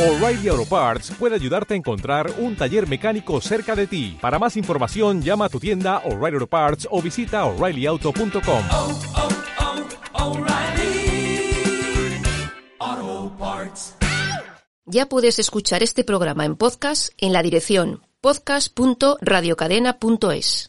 O'Reilly Auto Parts puede ayudarte a encontrar un taller mecánico cerca de ti. Para más información, llama a tu tienda O'Reilly Auto Parts o visita oreillyauto.com. Ya puedes escuchar este programa en podcast en la dirección podcast.radiocadena.es.